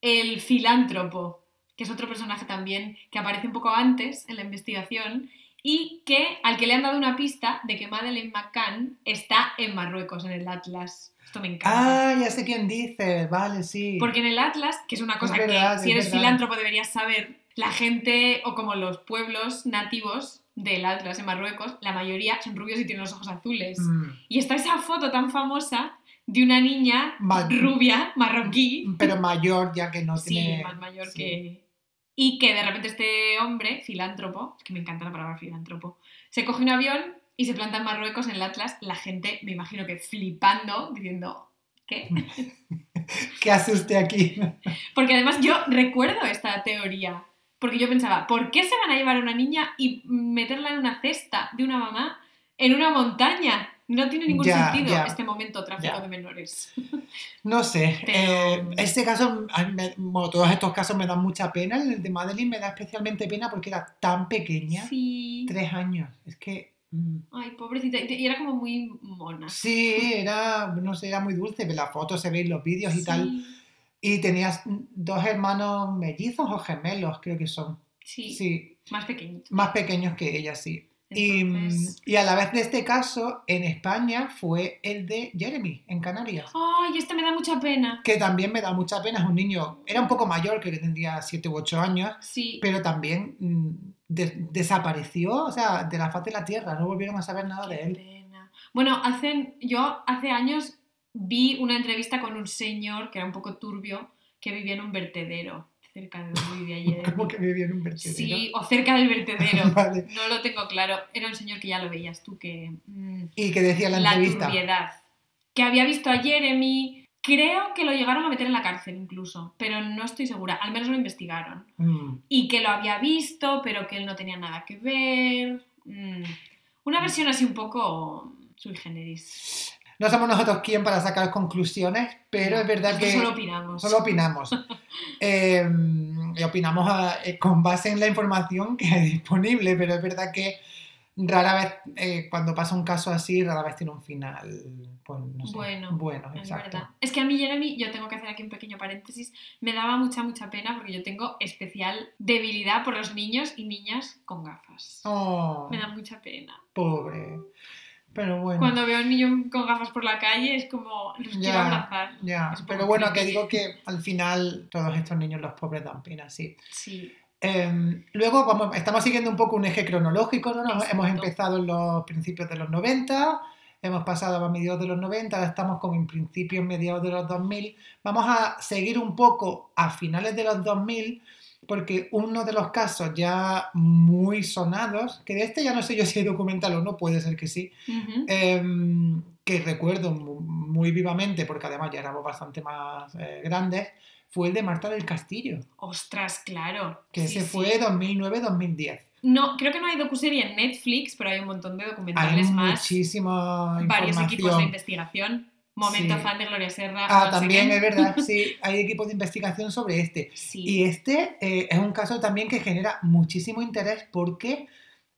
el filántropo, que es otro personaje también que aparece un poco antes en la investigación y que al que le han dado una pista de que Madeleine McCann está en Marruecos, en el Atlas. Esto me encanta. Ah, ya sé quién dice, vale, sí. Porque en el Atlas, que es una cosa verdad, que si es eres verdad. filántropo deberías saber, la gente o como los pueblos nativos del Atlas en Marruecos, la mayoría son rubios y tienen los ojos azules. Mm, Y está esa foto tan famosa de una niña Ma- rubia, marroquí, Pero mayor, ya que no sí, tiene. más mayor sí. que... Y que de repente este hombre, filántropo, es que me encanta la palabra filántropo, se coge un avión y se planta en Marruecos, en el Atlas, la gente, me imagino que flipando, diciendo, ¿qué? ¿Qué hace usted aquí? Porque además yo recuerdo esta teoría, porque yo pensaba, ¿por qué se van a llevar a una niña y meterla en una cesta de una mamá en una montaña? No tiene ningún Ya, sentido ya. este momento tráfico Ya. de menores. No sé. Pero- eh, este caso, me- bueno, todos estos casos me dan mucha pena. El de Madeline me da especialmente pena porque era tan pequeña. Sí. Tres años. Es que. mm, Ay, pobrecita. Y era como muy mona. Sí, era, no sé, era muy dulce, pero las fotos se ven los vídeos y tal. Sí, Y tenías dos hermanos mellizos o gemelos, creo que son. Sí, Sí, más pequeñito. más pequeños que ella, sí. Y, Entonces- y a la vez de este caso, en España fue el de Jeremy, en Canarias. Ay, este me da mucha pena. Que también me da mucha pena, es un niño, era un poco mayor, creo que tendría 7 u 8 años, Sí. pero también mm, de- desapareció, o sea, de la faz de la tierra, no volvieron a saber nada de él. pena. Bueno, hace, yo hace años vi una entrevista con un señor que era un poco turbio, que vivía en un vertedero, cerca de donde vivía Jeremy. Como que vivía en un vertedero. Sí, o cerca del vertedero. Vale. No lo tengo claro. Era un señor que ya lo veías tú, que... mm, Y que decía la la entrevista. turbiedad. Que había visto a Jeremy. Creo que lo llegaron a meter en la cárcel incluso, pero no estoy segura. Al menos lo investigaron. Mm, Y que lo había visto, pero que él no tenía nada que ver. Mm, Una versión así un poco sui generis. No somos nosotros quien para sacar conclusiones, pero es verdad que solo opinamos. solo opinamos. Eh, y opinamos a- eh, con base en la información que hay disponible, pero es verdad que rara vez, eh, cuando pasa un caso así, rara vez tiene un final, pues, no sé, Bueno, bueno, Es exacto. verdad. Es que a mí, Jeremy, yo tengo que hacer aquí un pequeño paréntesis, me daba mucha, mucha pena porque yo tengo especial debilidad por los niños y niñas con gafas. Oh, Me da mucha pena. pobre. Pero bueno. Cuando veo a un niño con gafas por la calle es como los quiero abrazar. Ya, pero bueno, que digo que al final todos estos niños, los pobres, dan pena, sí. Sí. Eh, luego vamos, estamos siguiendo un poco un eje cronológico, ¿no? Nos- hemos empezado en los principios de los 90, hemos pasado a mediados de los 90, ahora estamos como en principios, mediados de los 2000. Vamos a seguir un poco a finales de los 2000, porque uno de los casos ya muy sonados, que de este ya no sé yo si hay documental o no, puede ser que sí. Em, que recuerdo mu- muy vivamente, porque además ya éramos bastante más eh, grandes, fue el de Marta del Castillo, Ostras, claro. que Sí, ese sí. fue 2009-2010. No, creo que no hay docuserie en Netflix, pero hay un montón de Hay documentales más. muchísima Varios equipos de información. investigación. Momento Sí. fan de Gloria Serra. Ah, también es verdad, sí, hay equipos de investigación sobre este. Sí. Y este eh, es un caso también que genera muchísimo interés porque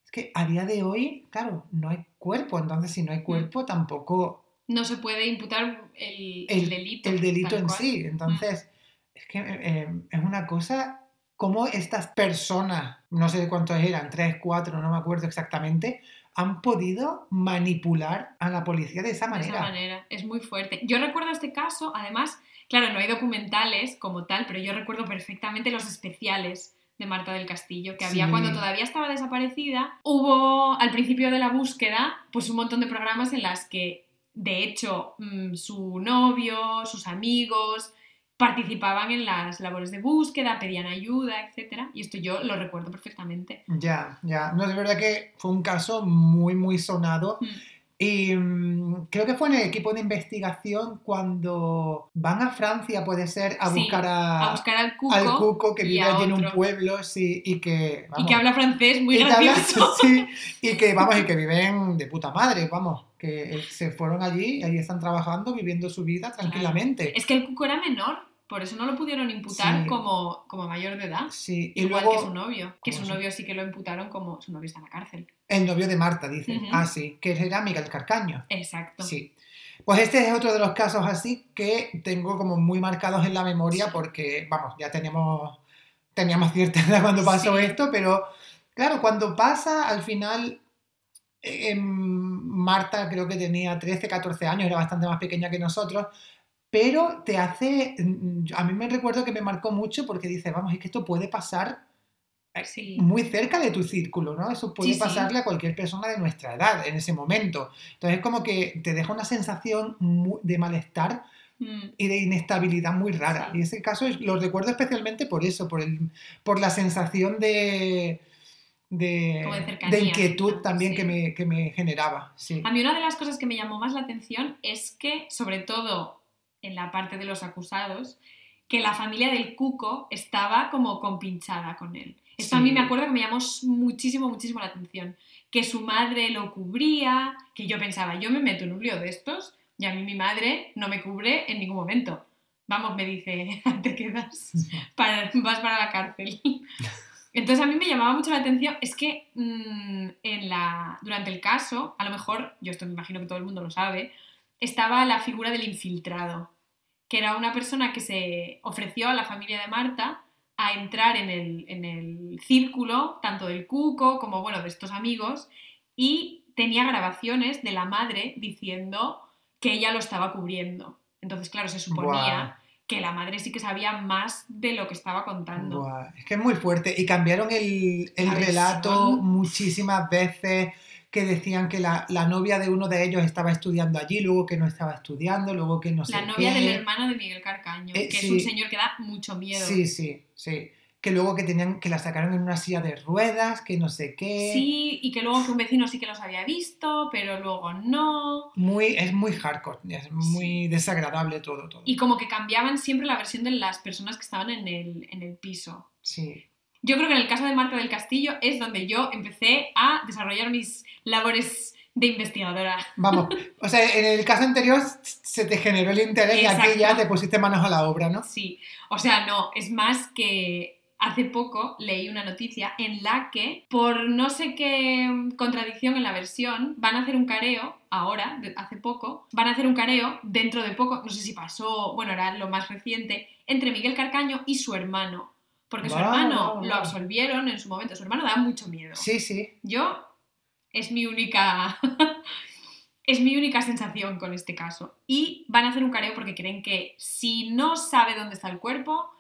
es que a día de hoy, claro, no hay cuerpo, entonces si no Mm. hay cuerpo tampoco No se puede imputar el, el el, delito. el delito en cual. sí. Entonces, es que eh, es una cosa como estas personas, no sé cuántos eran, tres, cuatro, no me acuerdo exactamente, han podido manipular a la policía de esa De manera. esa manera. Es muy fuerte. Yo recuerdo este caso, además, claro, no hay documentales como tal, pero yo recuerdo perfectamente los especiales de Marta del Castillo, que había Sí. cuando todavía estaba desaparecida. Hubo al principio de la búsqueda, pues un montón de programas en las que, de hecho, mm, su novio, sus amigos participaban en las labores de búsqueda, pedían ayuda, etc. Y esto yo lo recuerdo perfectamente. Ya, ya. No, es verdad que fue un caso muy, muy sonado. Mm. Y mm, creo que fue en el equipo de investigación cuando van a Francia, puede ser, a Sí, buscar a, A buscar al cuco, al cuco que vive allí en un pueblo, sí, y que... y que habla francés muy y habla- sí, y que, vamos, y que viven de puta madre, vamos, que se fueron allí, ahí están trabajando, viviendo su vida tranquilamente. Es que el cuco era menor, por eso no lo pudieron imputar Sí. como, como mayor de edad. Sí, y Igual luego que su novio, que su novio sí que lo imputaron como su novio está en la cárcel. el novio de Marta, dicen. Ujú. Ah, sí, que era Miguel Carcaño. Exacto. Sí. Pues este es otro de los casos así que tengo como muy marcados en la memoria porque, vamos, ya teníamos, teníamos cierta edad cuando pasó Sí. esto, pero claro, cuando pasa, al final, eh, Marta creo que tenía 13, 14 años, era bastante más pequeña que nosotros, pero te hace, a mí me recuerdo que me marcó mucho porque dice, vamos, es que esto puede pasar Sí. muy cerca de tu círculo, ¿no? Eso puede Sí, sí. pasarle a cualquier persona de nuestra edad en ese momento. Entonces, como que te deja una sensación de malestar Mm, y de inestabilidad muy rara. Y ese caso lo recuerdo especialmente por eso, por, el, por la sensación de, de, de inquietud también Sí. que, me, que me generaba. Sí. A mí una de las cosas que me llamó más la atención es que, sobre todo en la parte de los acusados, que la familia del cuco estaba como compinchada con él. Esto a mí Sí. me acuerdo que me llamó muchísimo, muchísimo la atención. Que su madre lo cubría, que yo pensaba, yo me meto en un lío de estos y a mí mi madre no me cubre en ningún momento. Vamos, me dice, te quedas, para- vas para la cárcel. Entonces a mí me llamaba mucho la atención, es que mm, en la, durante el caso, a lo mejor, yo esto me imagino que todo el mundo lo sabe, estaba la figura del infiltrado, que era una persona que se ofreció a la familia de Marta a entrar en el, en el círculo, tanto del cuco como bueno, de estos amigos, y tenía grabaciones de la madre diciendo que ella lo estaba cubriendo. Entonces, claro, se suponía que la madre sí que sabía más de lo que estaba contando. Es que es muy fuerte. Y cambiaron el, el La relato muchísimas veces que decían que la, la novia de uno de ellos estaba estudiando allí, luego que no estaba estudiando, luego que no sé La novia qué. del hermano de Miguel Carcaño, Eh, que sí. es un señor que da mucho miedo. Sí, sí, sí. Que luego que tenían, que la sacaron en una silla de ruedas, que no sé qué. Sí, y que luego que un vecino sí que los había visto, pero luego no. Muy, es muy hardcore, es muy desagradable todo, todo. Y como que cambiaban siempre la versión de las personas que estaban en el, en el piso. Sí. Yo creo que en el caso de Marta del Castillo es donde yo empecé a desarrollar mis labores de investigadora. Vamos, o sea, en el caso anterior se te generó el interés y aquí ya te pusiste manos a la obra, ¿no? Sí, o sea, no, es más que hace poco leí una noticia en la que, por no sé qué contradicción en la versión, van a hacer un careo, ahora, hace poco, van a hacer un careo dentro de poco, no sé si pasó, bueno, era lo más reciente, entre Miguel Carcaño y su hermano. Porque su hermano lo absolvieron en su momento, su hermano da mucho miedo. Sí, sí. Yo es mi única es mi única sensación con este caso y van a hacer un careo porque creen que si no sabe dónde está el cuerpo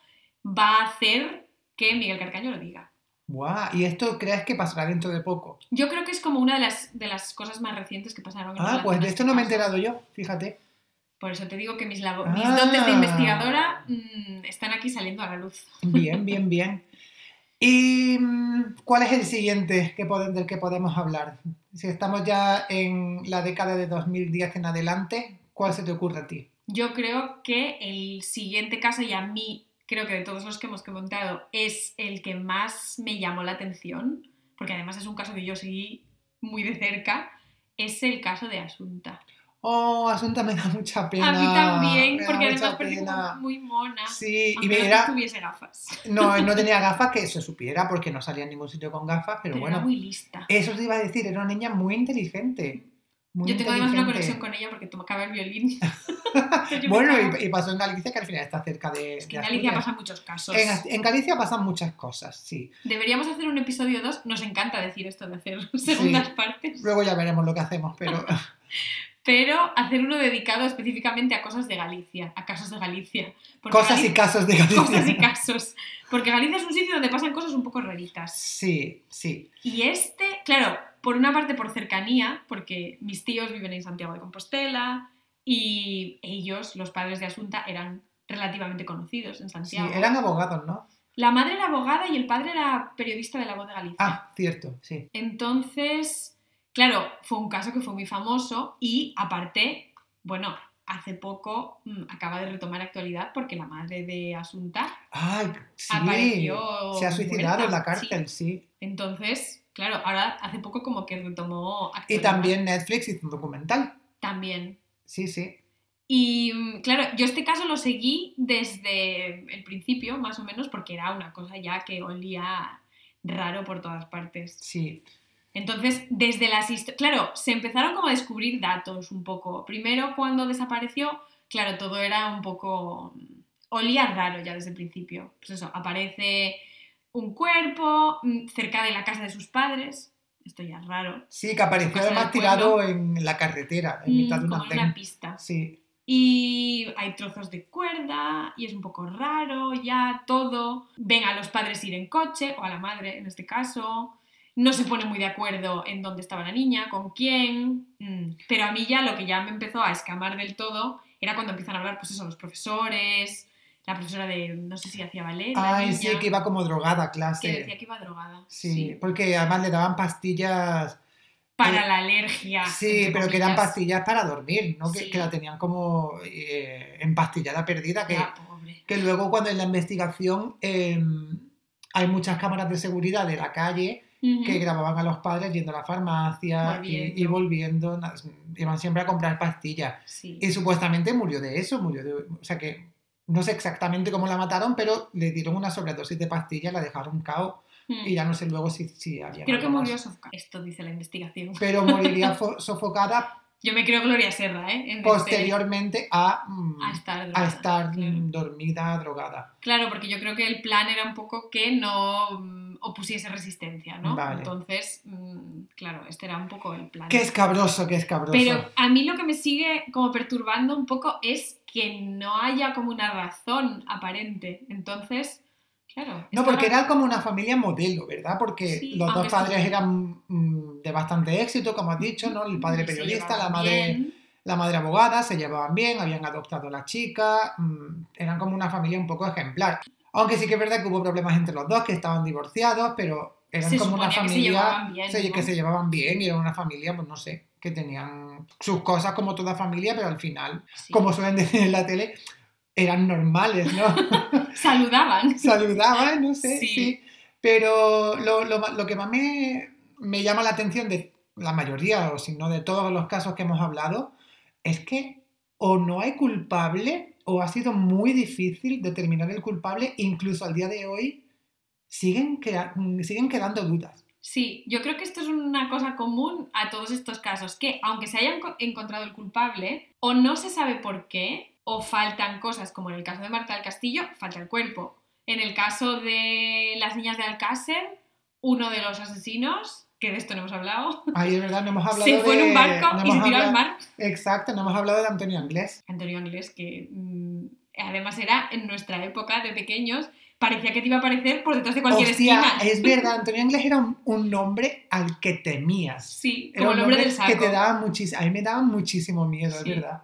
va a hacer que Miguel Carcaño lo diga. Guau, ¿y esto crees que pasará dentro de poco? Yo creo que es como una de las, de las cosas más recientes que pasaron en Ah, pues de esto no me he enterado yo, fíjate. Por eso te digo que mis, labo- Ah. mis dotes de investigadora mm, están aquí saliendo a la luz. Bien, bien, bien. ¿Y mm, cuál es el siguiente que del que podemos hablar? Si estamos ya en la década de 2010 en adelante, ¿cuál se te ocurre a ti? Yo creo que el siguiente caso, y a mí creo que de todos los que hemos comentado, es el que más me llamó la atención, porque además es un caso que yo seguí muy de cerca, es el caso de Asunta. Oh, Asunta me da mucha pena. A mí también, me porque además pena. muy mona. Sí, y que mira, tuviese gafas. no, no tenía gafas que se supiera porque no salía en ningún sitio con gafas, pero, Pero bueno, era muy lista. eso te iba a decir, era una niña muy inteligente. Muy Yo tengo además una conexión con ella porque tocaba el violín. Bueno, y, y pasó en Galicia, que al final está cerca de. es que de en Galicia pasan muchos casos. En, Galicia pasan muchas cosas, sí. Deberíamos hacer un episodio 2. Nos encanta decir esto de hacer segundas partes. Luego ya veremos lo que hacemos, pero Pero hacer uno dedicado específicamente a cosas de Galicia, a casos de Galicia. Cosas y casos de Galicia. cosas y casos. Porque Galicia es un sitio donde pasan cosas un poco raritas. Sí, sí. Y este, claro, por una parte por cercanía, porque mis tíos viven en Santiago de Compostela y ellos, los padres de Asunta, eran relativamente conocidos en Sí, Santiago. eran abogados, ¿no? La madre era abogada y el padre era periodista de La Voz de Galicia. Ah, cierto, sí. Entonces, claro, fue un caso que fue muy famoso y aparte, bueno, hace poco mm, acaba de retomar actualidad porque la madre de Asunta Ay, sí. Apareció Se ha suicidado muerta, en la cárcel, sí. Entonces, claro, ahora hace poco como que retomó Y actualidad. también Netflix hizo un documental. También. Sí, sí. Y mm, claro, yo este caso lo seguí desde el principio, más o menos, porque era una cosa ya que olía raro por todas partes. Sí. Entonces, desde las historias... Claro, se empezaron como a descubrir datos un poco. Primero, cuando desapareció, claro, todo era un poco... Olía raro ya desde el principio. Pues eso, aparece un cuerpo mm, cerca de la casa de sus padres. Esto ya es raro. Sí, que apareció además tirado en la carretera, en mitad de Mm, una como una pista. Sí. Y hay trozos de cuerda y es un poco raro ya todo. Ven a los padres ir en coche, o a la madre en este caso. No se pone muy de acuerdo en dónde estaba la niña, con quién. Mm. Pero a mí ya lo que ya me empezó a escamar del todo era cuando empiezan a hablar, pues eso, los profesores, la profesora de, no sé si hacía ballet. Ay, sí, niña, que iba como drogada a clase. que decía que iba drogada. Sí, porque además le daban pastillas. Para Eh, la alergia. Sí, pero que eran pastillas para dormir, ¿no? Que, Sí. que la tenían como eh, empastillada perdida. Que, Ah, pobre. que luego, cuando en la investigación eh, hay muchas cámaras de seguridad de la calle que grababan a los padres yendo a la farmacia y- y, Volviendo. iban siempre a comprar pastillas. Sí. Y supuestamente murió de eso, murió de... O sea que no sé exactamente cómo la mataron, pero le dieron una sobredosis de pastillas, la dejaron cao Mm. y ya no sé luego si, si había... Creo que más. murió sofocada. Esto dice la investigación. Pero moriría fo- sofocada Yo me creo Gloria Serra, ¿eh? En este- posteriormente a, mm, a estar a estar claro. dormida, drogada. Claro, porque yo creo que el plan era un poco que no mm, opusiese resistencia, ¿no? Vale. Entonces, mm, claro, este era un poco el plan. Qué escabroso, qué escabroso. Pero a mí lo que me sigue como perturbando un poco es que no haya como una razón aparente. Entonces, claro. No, porque era como una familia modelo, ¿verdad? Porque Sí, los dos padres eran mm, de bastante éxito, como has dicho, ¿no? El padre se periodista, la madre, bien. la madre abogada, se llevaban bien, habían adoptado a la chica, mm, eran como una familia un poco ejemplar. Aunque sí que es verdad que hubo problemas entre los dos, que estaban divorciados, pero eran Se como una que se familia llevaban bien, se- ¿no? que se llevaban bien y era una familia, pues no sé, que tenían sus cosas como toda familia, pero al final, Sí. como suelen decir en la tele, eran normales, ¿no? Saludaban. saludaban, no sé, Sí. sí. Pero lo, lo lo que más me, me llama la atención de la mayoría, o si no de todos los casos que hemos hablado, es que o no hay culpable o ha sido muy difícil determinar el culpable, incluso al día de hoy siguen, queda- siguen quedando dudas. Sí, yo creo que esto es una cosa común a todos estos casos, que aunque se haya enco- encontrado el culpable, o no se sabe por qué, o faltan cosas, como en el caso de Marta del Castillo, falta el cuerpo. En el caso de las niñas de Alcácer, uno de los asesinos, que de esto no hemos hablado, Ahí es verdad, no hemos hablado se fue en un barco no y se tiró al mar. Exacto, no hemos hablado de Antonio Anglés. Antonio Anglés, que mm, además era en nuestra época de pequeños, parecía que te iba a aparecer por detrás de cualquier Hostia, esquina. es verdad, Antonio Anglés era un, un nombre al que temías. Sí, Era como un nombre del saco. que te daba muchísimo, a mí me daba muchísimo miedo, Sí. es verdad.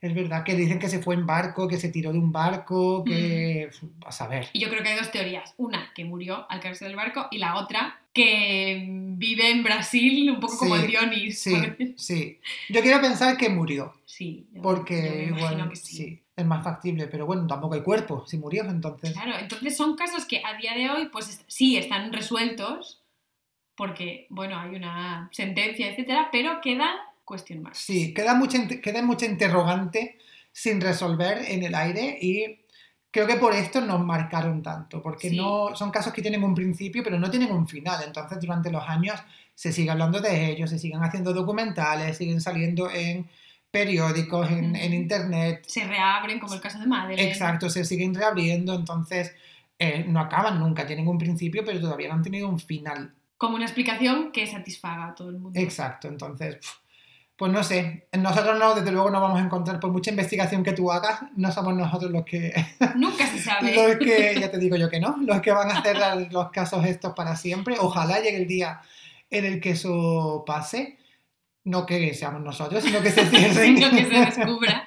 Es verdad que dicen que se fue en barco, que se tiró de un barco, que... Mm. A saber. Y yo creo que hay dos teorías. Una, que murió al caerse del barco, y la otra, que vive en Brasil, un poco como el Dionis. Sí, sí. Yo quiero pensar que murió, Sí, yo- yo porque me imagino igual que sí. sí, es más factible, pero bueno, tampoco hay cuerpo si murió, entonces... Claro, entonces son casos que a día de hoy, pues sí, están resueltos, porque, bueno, hay una sentencia, etcétera, pero quedan question marks. Sí, queda mucha, queda mucha interrogante sin resolver en el aire y creo que por esto nos marcaron tanto, porque Sí. no son casos que tienen un principio pero no tienen un final. Entonces durante los años se sigue hablando de ellos, se siguen haciendo documentales, siguen saliendo en periódicos, en, en internet. Se reabren, como el caso de Madeleine. Exacto, se siguen reabriendo, entonces eh, no acaban nunca, tienen un principio pero todavía no han tenido un final. Como una explicación que satisfaga a todo el mundo. Exacto, entonces, pues no sé, nosotros no, desde luego no vamos a encontrar, por mucha investigación que tú hagas, no somos nosotros los que, Nunca se sabe. los que, ya te digo yo que no, los que van a cerrar los casos estos para siempre. Ojalá llegue el día en el que eso pase, no que seamos nosotros, sino que se cierren. sino que se descubra.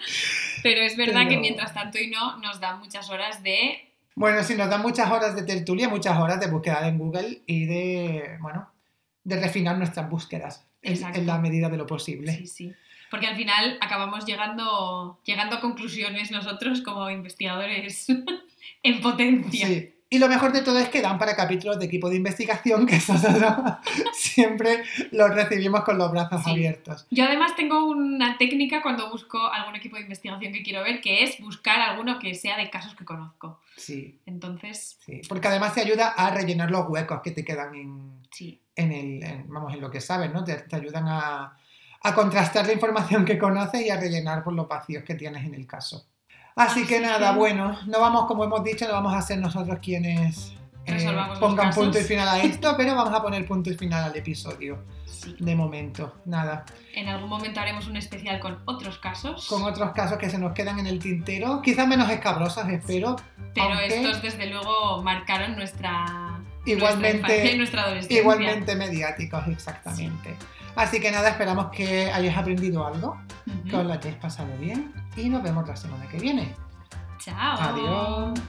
Pero es verdad que mientras tanto y no, nos da muchas horas de... Bueno, sí, nos dan muchas horas de tertulia, muchas horas de búsqueda en Google y de, bueno, de refinar nuestras búsquedas en, en la medida de lo posible. Sí, sí. Porque al final acabamos llegando, llegando a conclusiones nosotros como investigadores en potencia. Sí. Y lo mejor de todo es que dan para capítulos de equipo de investigación que nosotros siempre los recibimos con los brazos Sí. abiertos. Yo además tengo una técnica cuando busco algún equipo de investigación que quiero ver, que es buscar alguno que sea de casos que conozco. Sí, Entonces, sí. Porque además te ayuda a rellenar los huecos que te quedan en, sí. en el, en- vamos, en lo que sabes, ¿no? Te, te ayudan a, a contrastar la información que conoces y a rellenar por los vacíos que tienes en el caso. Así, que nada, bueno, no vamos, como hemos dicho, no vamos a ser nosotros quienes eh, pongan punto y final a esto, pero vamos a poner punto y final al episodio. sí. De momento, nada. En algún momento haremos un especial con otros casos, Con otros casos que se nos quedan en el tintero, quizás menos escabrosos, espero. pero aunque estos desde luego marcaron nuestra, Igualmente- nuestra nuestra. Igualmente mediáticos, exactamente. Así que nada, esperamos que hayáis aprendido algo, que os lo hayáis pasado bien y nos vemos la semana que viene. Chao. Adiós.